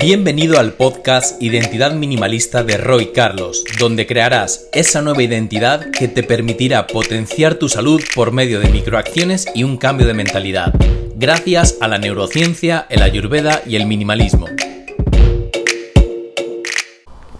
Bienvenido al podcast Identidad Minimalista de Roy Carlos, donde crearás esa nueva identidad que te permitirá potenciar tu salud por medio de microacciones y un cambio de mentalidad, gracias a la neurociencia, el ayurveda y el minimalismo.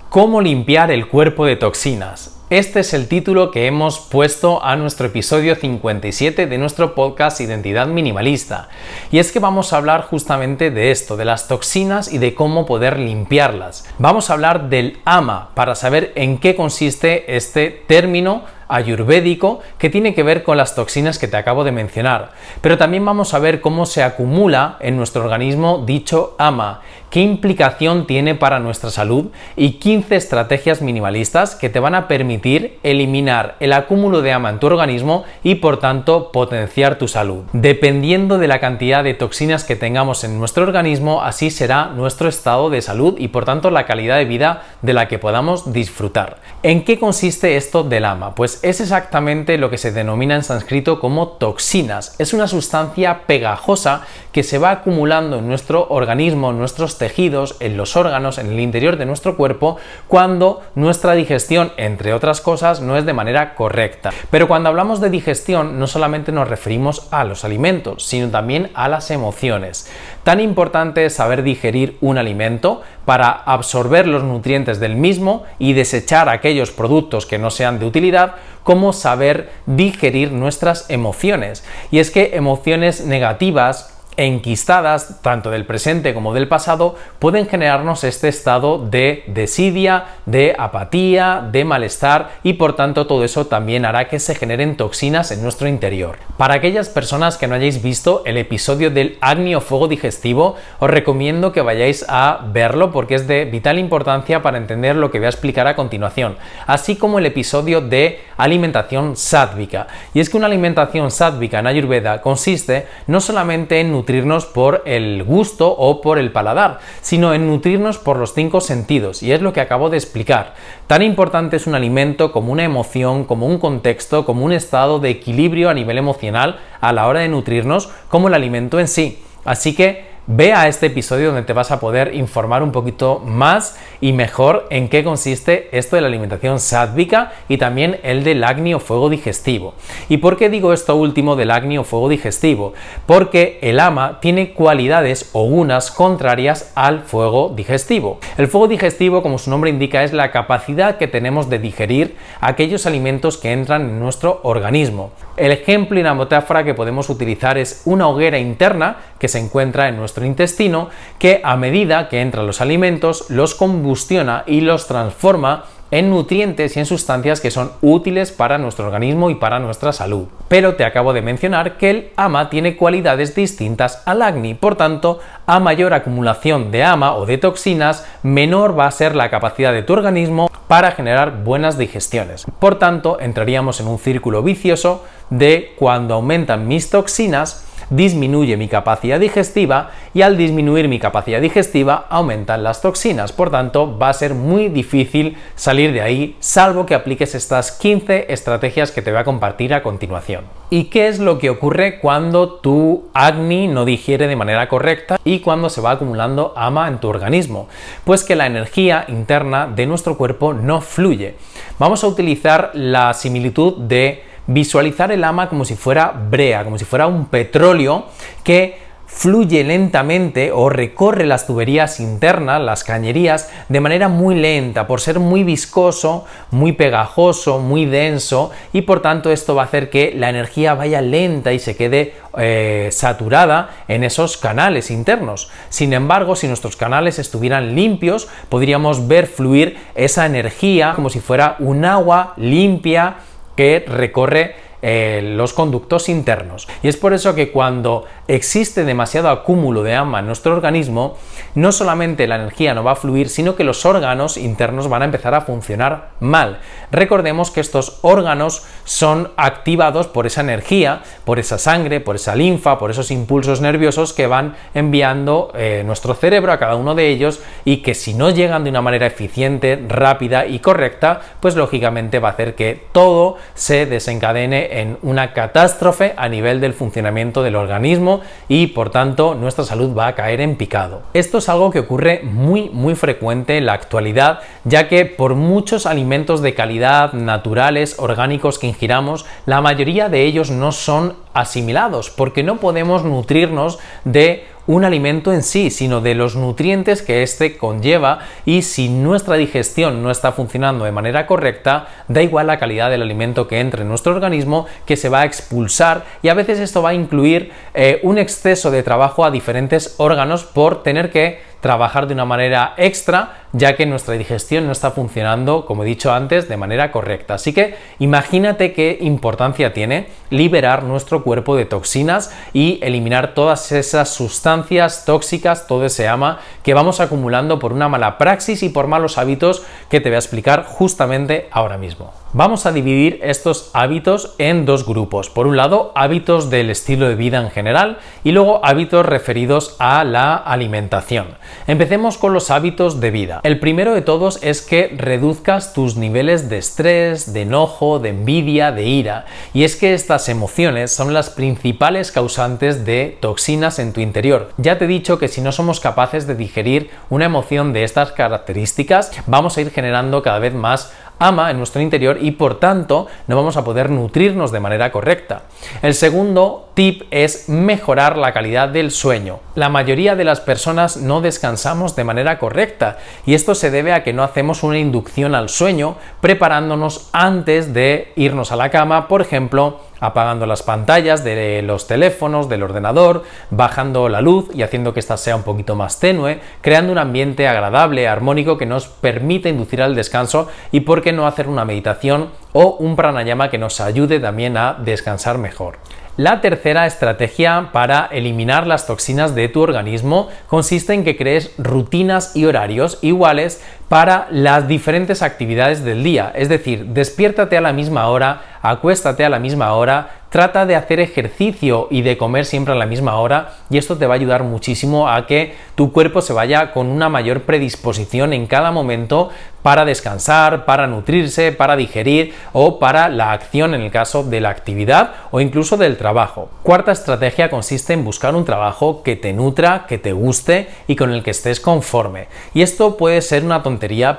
¿Cómo limpiar el cuerpo de toxinas? Este es el título que hemos puesto a nuestro episodio 57 de nuestro podcast Identidad Minimalista. Y es que vamos a hablar justamente de esto, de las toxinas y de cómo poder limpiarlas. Vamos a hablar del AMA para saber en qué consiste este término ayurvédico que tiene que ver con las toxinas que te acabo de mencionar. Pero también vamos a ver cómo se acumula en nuestro organismo dicho ama, qué implicación tiene para nuestra salud y 15 estrategias minimalistas que te van a permitir eliminar el acúmulo de ama en tu organismo y por tanto potenciar tu salud. Dependiendo de la cantidad de toxinas que tengamos en nuestro organismo, así será nuestro estado de salud y por tanto la calidad de vida de la que podamos disfrutar. ¿En qué consiste esto del ama? Pues es exactamente lo que se denomina en sánscrito como toxinas. Es una sustancia pegajosa que se va acumulando en nuestro organismo, en nuestros tejidos, en los órganos, en el interior de nuestro cuerpo, cuando nuestra digestión, entre otras cosas, no es de manera correcta. Pero cuando hablamos de digestión, no solamente nos referimos a los alimentos, sino también a las emociones. Tan importante es saber digerir un alimento para absorber los nutrientes del mismo y desechar aquellos productos que no sean de utilidad, como saber digerir nuestras emociones. Y es que emociones negativas enquistadas, tanto del presente como del pasado, pueden generarnos este estado de desidia, de apatía, de malestar y por tanto todo eso también hará que se generen toxinas en nuestro interior. Para aquellas personas que no hayáis visto el episodio del acné o fuego digestivo, os recomiendo que vayáis a verlo porque es de vital importancia para entender lo que voy a explicar a continuación, así como el episodio de alimentación sádvica. Y es que una alimentación sádvica en Ayurveda consiste no solamente en nutrirnos por el gusto o por el paladar, sino en nutrirnos por los cinco sentidos, y es lo que acabo de explicar. Tan importante es un alimento como una emoción, como un contexto, como un estado de equilibrio a nivel emocional a la hora de nutrirnos, como el alimento en sí. Así que Ve a este episodio donde te vas a poder informar un poquito más y mejor en qué consiste esto de la alimentación sádvica y también el del acné o fuego digestivo. ¿Y por qué digo esto último del acné o fuego digestivo? Porque el ama tiene cualidades o unas contrarias al fuego digestivo. El fuego digestivo, como su nombre indica, es la capacidad que tenemos de digerir aquellos alimentos que entran en nuestro organismo. El ejemplo y la metáfora que podemos utilizar es una hoguera interna que se encuentra en nuestro intestino que a medida que entran los alimentos los combustiona y los transforma en nutrientes y en sustancias que son útiles para nuestro organismo y para nuestra salud. Pero te acabo de mencionar que el AMA tiene cualidades distintas al acné, por tanto, a mayor acumulación de AMA o de toxinas, menor va a ser la capacidad de tu organismo para generar buenas digestiones. Por tanto, entraríamos en un círculo vicioso de cuando aumentan mis toxinas, disminuye mi capacidad digestiva y al disminuir mi capacidad digestiva aumentan las toxinas. Por tanto, va a ser muy difícil salir de ahí salvo que apliques estas 15 estrategias que te voy a compartir a continuación. ¿Y qué es lo que ocurre cuando tu acné no digiere de manera correcta y cuando se va acumulando ama en tu organismo? Pues que la energía interna de nuestro cuerpo no fluye. Vamos a utilizar la similitud de visualizar el ama como si fuera brea, como si fuera un petróleo que fluye lentamente o recorre las tuberías internas, las cañerías, de manera muy lenta, por ser muy viscoso, muy pegajoso, muy denso, y por tanto esto va a hacer que la energía vaya lenta y se quede eh, saturada en esos canales internos. Sin embargo, si nuestros canales estuvieran limpios, podríamos ver fluir esa energía como si fuera un agua limpia, que recorre eh, los conductos internos. Y es por eso que cuando existe demasiado acúmulo de ama en nuestro organismo, no solamente la energía no va a fluir, sino que los órganos internos van a empezar a funcionar mal. Recordemos que estos órganos son activados por esa energía, por esa sangre, por esa linfa, por esos impulsos nerviosos que van enviando eh, nuestro cerebro a cada uno de ellos y que si no llegan de una manera eficiente, rápida y correcta, pues lógicamente va a hacer que todo se desencadene en una catástrofe a nivel del funcionamiento del organismo y por tanto nuestra salud va a caer en picado. Esto es algo que ocurre muy muy frecuente en la actualidad ya que por muchos alimentos de calidad naturales, orgánicos que ingiramos, la mayoría de ellos no son asimilados porque no podemos nutrirnos de un alimento en sí, sino de los nutrientes que éste conlleva. Y si nuestra digestión no está funcionando de manera correcta, da igual la calidad del alimento que entre en nuestro organismo que se va a expulsar. Y a veces esto va a incluir eh, un exceso de trabajo a diferentes órganos por tener que trabajar de una manera extra, ya que nuestra digestión no está funcionando, como he dicho antes, de manera correcta. Así que imagínate qué importancia tiene liberar nuestro cuerpo de toxinas y eliminar todas esas sustancias tóxicas, todo ese ama que vamos acumulando por una mala praxis y por malos hábitos que te voy a explicar justamente ahora mismo. Vamos a dividir estos hábitos en dos grupos. Por un lado, hábitos del estilo de vida en general y luego hábitos referidos a la alimentación. Empecemos con los hábitos de vida. El primero de todos es que reduzcas tus niveles de estrés, de enojo, de envidia, de ira. Y es que estas emociones son las principales causantes de toxinas en tu interior. Ya te he dicho que si no somos capaces de digerir una emoción de estas características, vamos a ir generando cada vez más ama en nuestro interior y por tanto no vamos a poder nutrirnos de manera correcta. El segundo tip es mejorar la calidad del sueño. La mayoría de las personas no descansamos de manera correcta y esto se debe a que no hacemos una inducción al sueño preparándonos antes de irnos a la cama, por ejemplo, apagando las pantallas de los teléfonos, del ordenador, bajando la luz y haciendo que ésta sea un poquito más tenue, creando un ambiente agradable, armónico que nos permite inducir al descanso y por qué no hacer una meditación o un pranayama que nos ayude también a descansar mejor. La tercera estrategia para eliminar las toxinas de tu organismo consiste en que crees rutinas y horarios iguales para las diferentes actividades del día. Es decir, despiértate a la misma hora, acuéstate a la misma hora, trata de hacer ejercicio y de comer siempre a la misma hora y esto te va a ayudar muchísimo a que tu cuerpo se vaya con una mayor predisposición en cada momento para descansar, para nutrirse, para digerir o para la acción en el caso de la actividad o incluso del trabajo. Cuarta estrategia consiste en buscar un trabajo que te nutra, que te guste y con el que estés conforme. Y esto puede ser una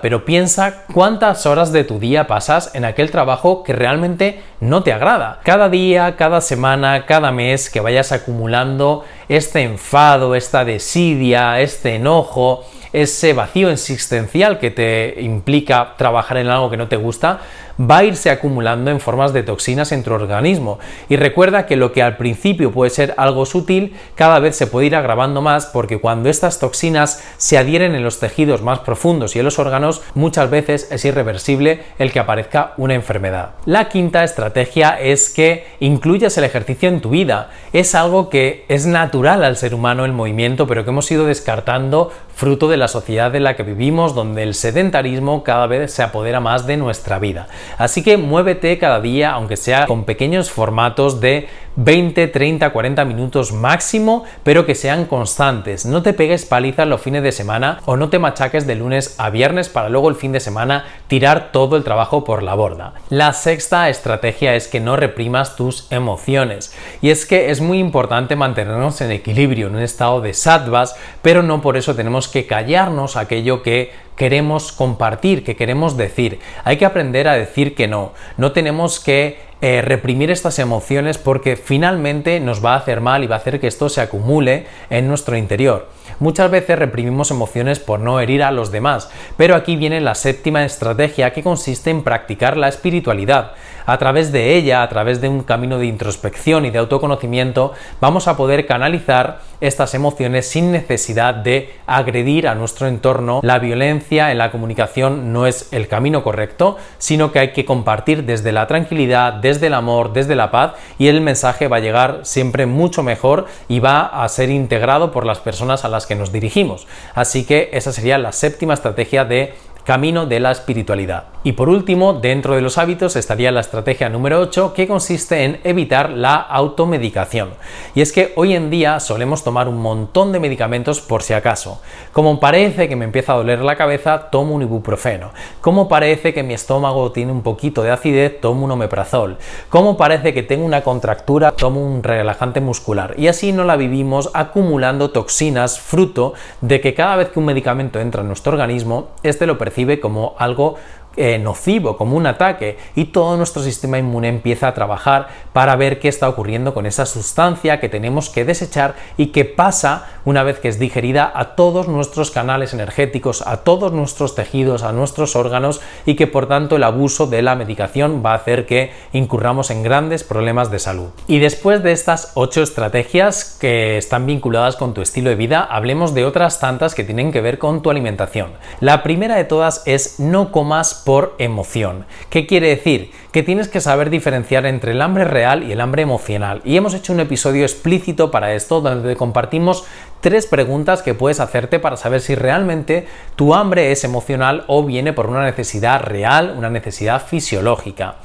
pero piensa cuántas horas de tu día pasas en aquel trabajo que realmente no te agrada. Cada día cada semana, cada mes que vayas acumulando este enfado, esta desidia, este enojo, ese vacío existencial que te implica trabajar en algo que no te gusta, va a irse acumulando en formas de toxinas en tu organismo. Y recuerda que lo que al principio puede ser algo sutil, cada vez se puede ir agravando más porque cuando estas toxinas se adhieren en los tejidos más profundos y en los órganos, muchas veces es irreversible el que aparezca una enfermedad. La quinta estrategia es que incluyas el ejercicio en tu vida. Es algo que es natural al ser humano el movimiento, pero que hemos ido descartando fruto de la sociedad en la que vivimos, donde el sedentarismo cada vez se apodera más de nuestra vida. Así que muévete cada día, aunque sea con pequeños formatos de 20, 30, 40 minutos máximo, pero que sean constantes. No te pegues palizas los fines de semana o no te machaques de lunes a viernes para luego el fin de semana tirar todo el trabajo por la borda. La sexta estrategia es que no reprimas tus emociones. Y es que es muy importante mantenernos en equilibrio, en un estado de sattvas, pero no por eso tenemos que callarnos aquello que queremos compartir, que queremos decir. Hay que aprender a decir que no. No tenemos que eh, reprimir estas emociones porque finalmente nos va a hacer mal y va a hacer que esto se acumule en nuestro interior. Muchas veces reprimimos emociones por no herir a los demás, pero aquí viene la séptima estrategia que consiste en practicar la espiritualidad. A través de ella, a través de un camino de introspección y de autoconocimiento, vamos a poder canalizar estas emociones sin necesidad de agredir a nuestro entorno. La violencia en la comunicación no es el camino correcto, sino que hay que compartir desde la tranquilidad, desde el amor, desde la paz y el mensaje va a llegar siempre mucho mejor y va a ser integrado por las personas a las que nos dirigimos. Así que esa sería la séptima estrategia de camino de la espiritualidad. Y por último, dentro de los hábitos estaría la estrategia número 8 que consiste en evitar la automedicación. Y es que hoy en día solemos tomar un montón de medicamentos por si acaso. Como parece que me empieza a doler la cabeza, tomo un ibuprofeno. Como parece que mi estómago tiene un poquito de acidez, tomo un omeprazol. Como parece que tengo una contractura, tomo un relajante muscular. Y así no la vivimos acumulando toxinas fruto de que cada vez que un medicamento entra en nuestro organismo, este lo percibe como algo eh, nocivo, como un ataque, y todo nuestro sistema inmune empieza a trabajar para ver qué está ocurriendo con esa sustancia que tenemos que desechar y que pasa, una vez que es digerida, a todos nuestros canales energéticos, a todos nuestros tejidos, a nuestros órganos, y que por tanto el abuso de la medicación va a hacer que incurramos en grandes problemas de salud. Y después de estas ocho estrategias que están vinculadas con tu estilo de vida, hablemos de otras tantas que tienen que ver con tu alimentación. La primera de todas es no comas por emoción. ¿Qué quiere decir? Que tienes que saber diferenciar entre el hambre real y el hambre emocional. Y hemos hecho un episodio explícito para esto donde compartimos tres preguntas que puedes hacerte para saber si realmente tu hambre es emocional o viene por una necesidad real, una necesidad fisiológica.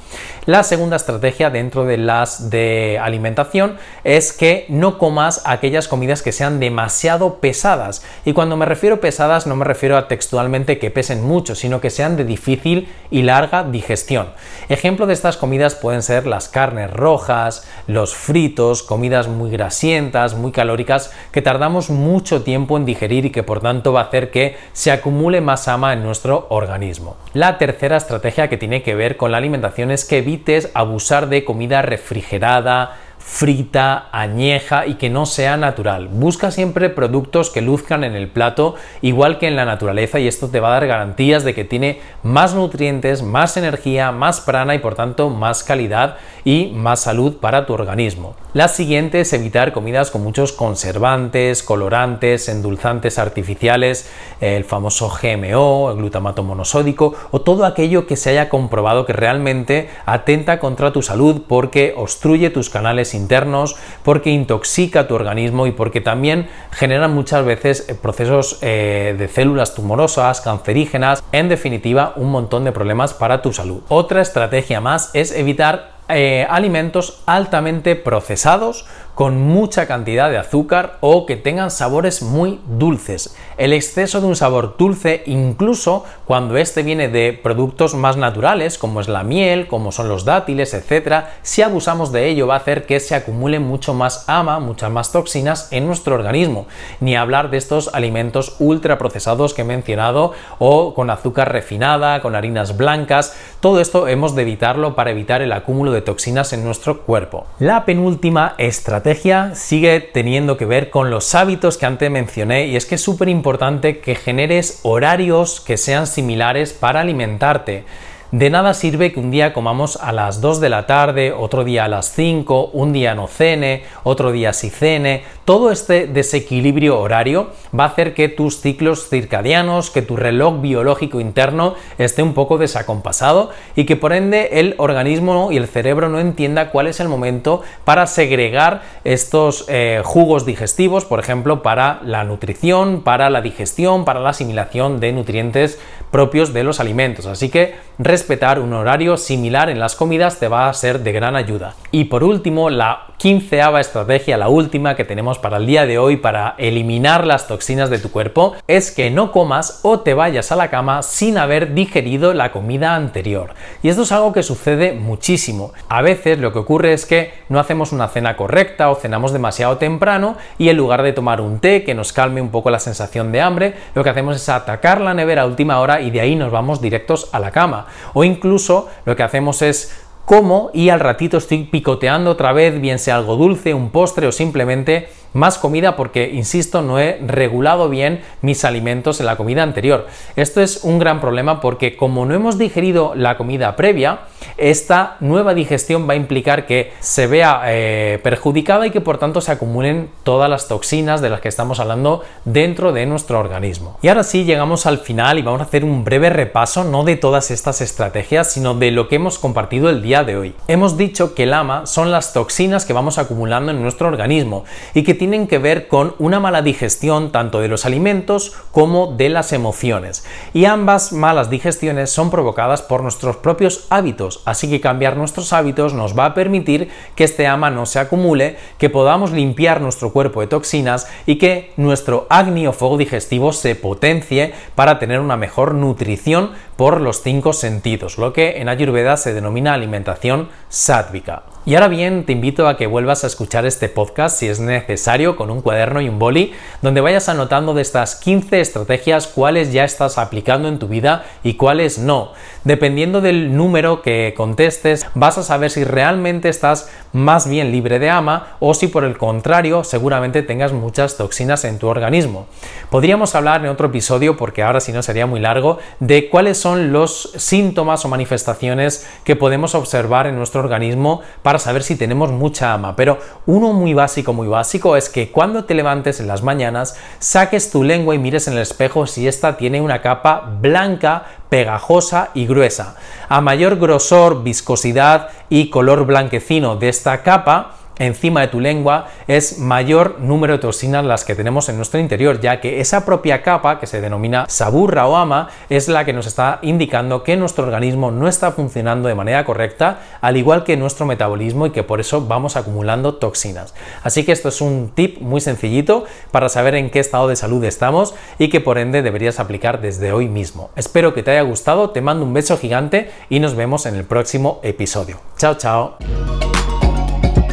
La segunda estrategia dentro de las de alimentación es que no comas aquellas comidas que sean demasiado pesadas. Y cuando me refiero pesadas no me refiero a textualmente que pesen mucho, sino que sean de difícil y larga digestión. Ejemplo de estas comidas pueden ser las carnes rojas, los fritos, comidas muy grasientas, muy calóricas que tardamos mucho tiempo en digerir y que por tanto va a hacer que se acumule más ama en nuestro organismo. La tercera estrategia que tiene que ver con la alimentación es que evites abusar de comida refrigerada, frita, añeja y que no sea natural. Busca siempre productos que luzcan en el plato igual que en la naturaleza y esto te va a dar garantías de que tiene más nutrientes, más energía, más prana y por tanto más calidad y más salud para tu organismo. La siguiente es evitar comidas con muchos conservantes, colorantes, endulzantes artificiales, el famoso GMO, el glutamato monosódico o todo aquello que se haya comprobado que realmente atenta contra tu salud porque obstruye tus canales internos, porque intoxica tu organismo y porque también genera muchas veces eh, procesos eh, de células tumorosas, cancerígenas, en definitiva un montón de problemas para tu salud. Otra estrategia más es evitar eh, alimentos altamente procesados con mucha cantidad de azúcar o que tengan sabores muy dulces. El exceso de un sabor dulce, incluso cuando este viene de productos más naturales, como es la miel, como son los dátiles, etc., si abusamos de ello va a hacer que se acumule mucho más ama, muchas más toxinas en nuestro organismo. Ni hablar de estos alimentos ultraprocesados que he mencionado o con azúcar refinada, con harinas blancas. Todo esto hemos de evitarlo para evitar el acúmulo de toxinas en nuestro cuerpo. La penúltima estrategia sigue teniendo que ver con los hábitos que antes mencioné y es que es súper importante que generes horarios que sean similares para alimentarte. De nada sirve que un día comamos a las 2 de la tarde, otro día a las 5, un día no cene, otro día sí cene. Todo este desequilibrio horario va a hacer que tus ciclos circadianos, que tu reloj biológico interno esté un poco desacompasado y que por ende el organismo y el cerebro no entienda cuál es el momento para segregar estos eh, jugos digestivos, por ejemplo, para la nutrición, para la digestión, para la asimilación de nutrientes propios de los alimentos. Así que respetar un horario similar en las comidas te va a ser de gran ayuda. Y por último, la quinceava estrategia, la última que tenemos para el día de hoy para eliminar las toxinas de tu cuerpo, es que no comas o te vayas a la cama sin haber digerido la comida anterior. Y esto es algo que sucede muchísimo. A veces lo que ocurre es que no hacemos una cena correcta o cenamos demasiado temprano y en lugar de tomar un té que nos calme un poco la sensación de hambre, lo que hacemos es atacar la nevera a última hora y de ahí nos vamos directos a la cama. O incluso lo que hacemos es como y al ratito estoy picoteando otra vez, bien sea algo dulce, un postre o simplemente más comida porque, insisto, no he regulado bien mis alimentos en la comida anterior. Esto es un gran problema porque como no hemos digerido la comida previa, esta nueva digestión va a implicar que se vea eh, perjudicada y que por tanto se acumulen todas las toxinas de las que estamos hablando dentro de nuestro organismo. Y ahora sí, llegamos al final y vamos a hacer un breve repaso no de todas estas estrategias, sino de lo que hemos compartido el día de hoy. Hemos dicho que el ama son las toxinas que vamos acumulando en nuestro organismo y que tienen que ver con una mala digestión tanto de los alimentos como de las emociones. Y ambas malas digestiones son provocadas por nuestros propios hábitos, así que cambiar nuestros hábitos nos va a permitir que este ama no se acumule, que podamos limpiar nuestro cuerpo de toxinas y que nuestro agni o fuego digestivo se potencie para tener una mejor nutrición por los cinco sentidos, lo que en Ayurveda se denomina alimentación sádvica. Y ahora bien, te invito a que vuelvas a escuchar este podcast si es necesario con un cuaderno y un boli, donde vayas anotando de estas 15 estrategias cuáles ya estás aplicando en tu vida y cuáles no. Dependiendo del número que contestes, vas a saber si realmente estás más bien libre de ama o si por el contrario seguramente tengas muchas toxinas en tu organismo. Podríamos hablar en otro episodio, porque ahora si no sería muy largo, de cuáles son los síntomas o manifestaciones que podemos observar en nuestro organismo para saber si tenemos mucha ama. Pero uno muy básico, muy básico es que cuando te levantes en las mañanas, saques tu lengua y mires en el espejo si esta tiene una capa blanca, pegajosa y gruesa. A mayor grosor, viscosidad y color blanquecino de esta capa, encima de tu lengua es mayor número de toxinas las que tenemos en nuestro interior, ya que esa propia capa, que se denomina saburra o ama, es la que nos está indicando que nuestro organismo no está funcionando de manera correcta, al igual que nuestro metabolismo y que por eso vamos acumulando toxinas. Así que esto es un tip muy sencillito para saber en qué estado de salud estamos y que por ende deberías aplicar desde hoy mismo. Espero que te haya gustado, te mando un beso gigante y nos vemos en el próximo episodio. Chao, chao.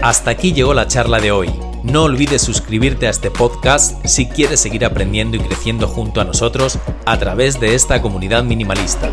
Hasta aquí llegó la charla de hoy. No olvides suscribirte a este podcast si quieres seguir aprendiendo y creciendo junto a nosotros a través de esta comunidad minimalista.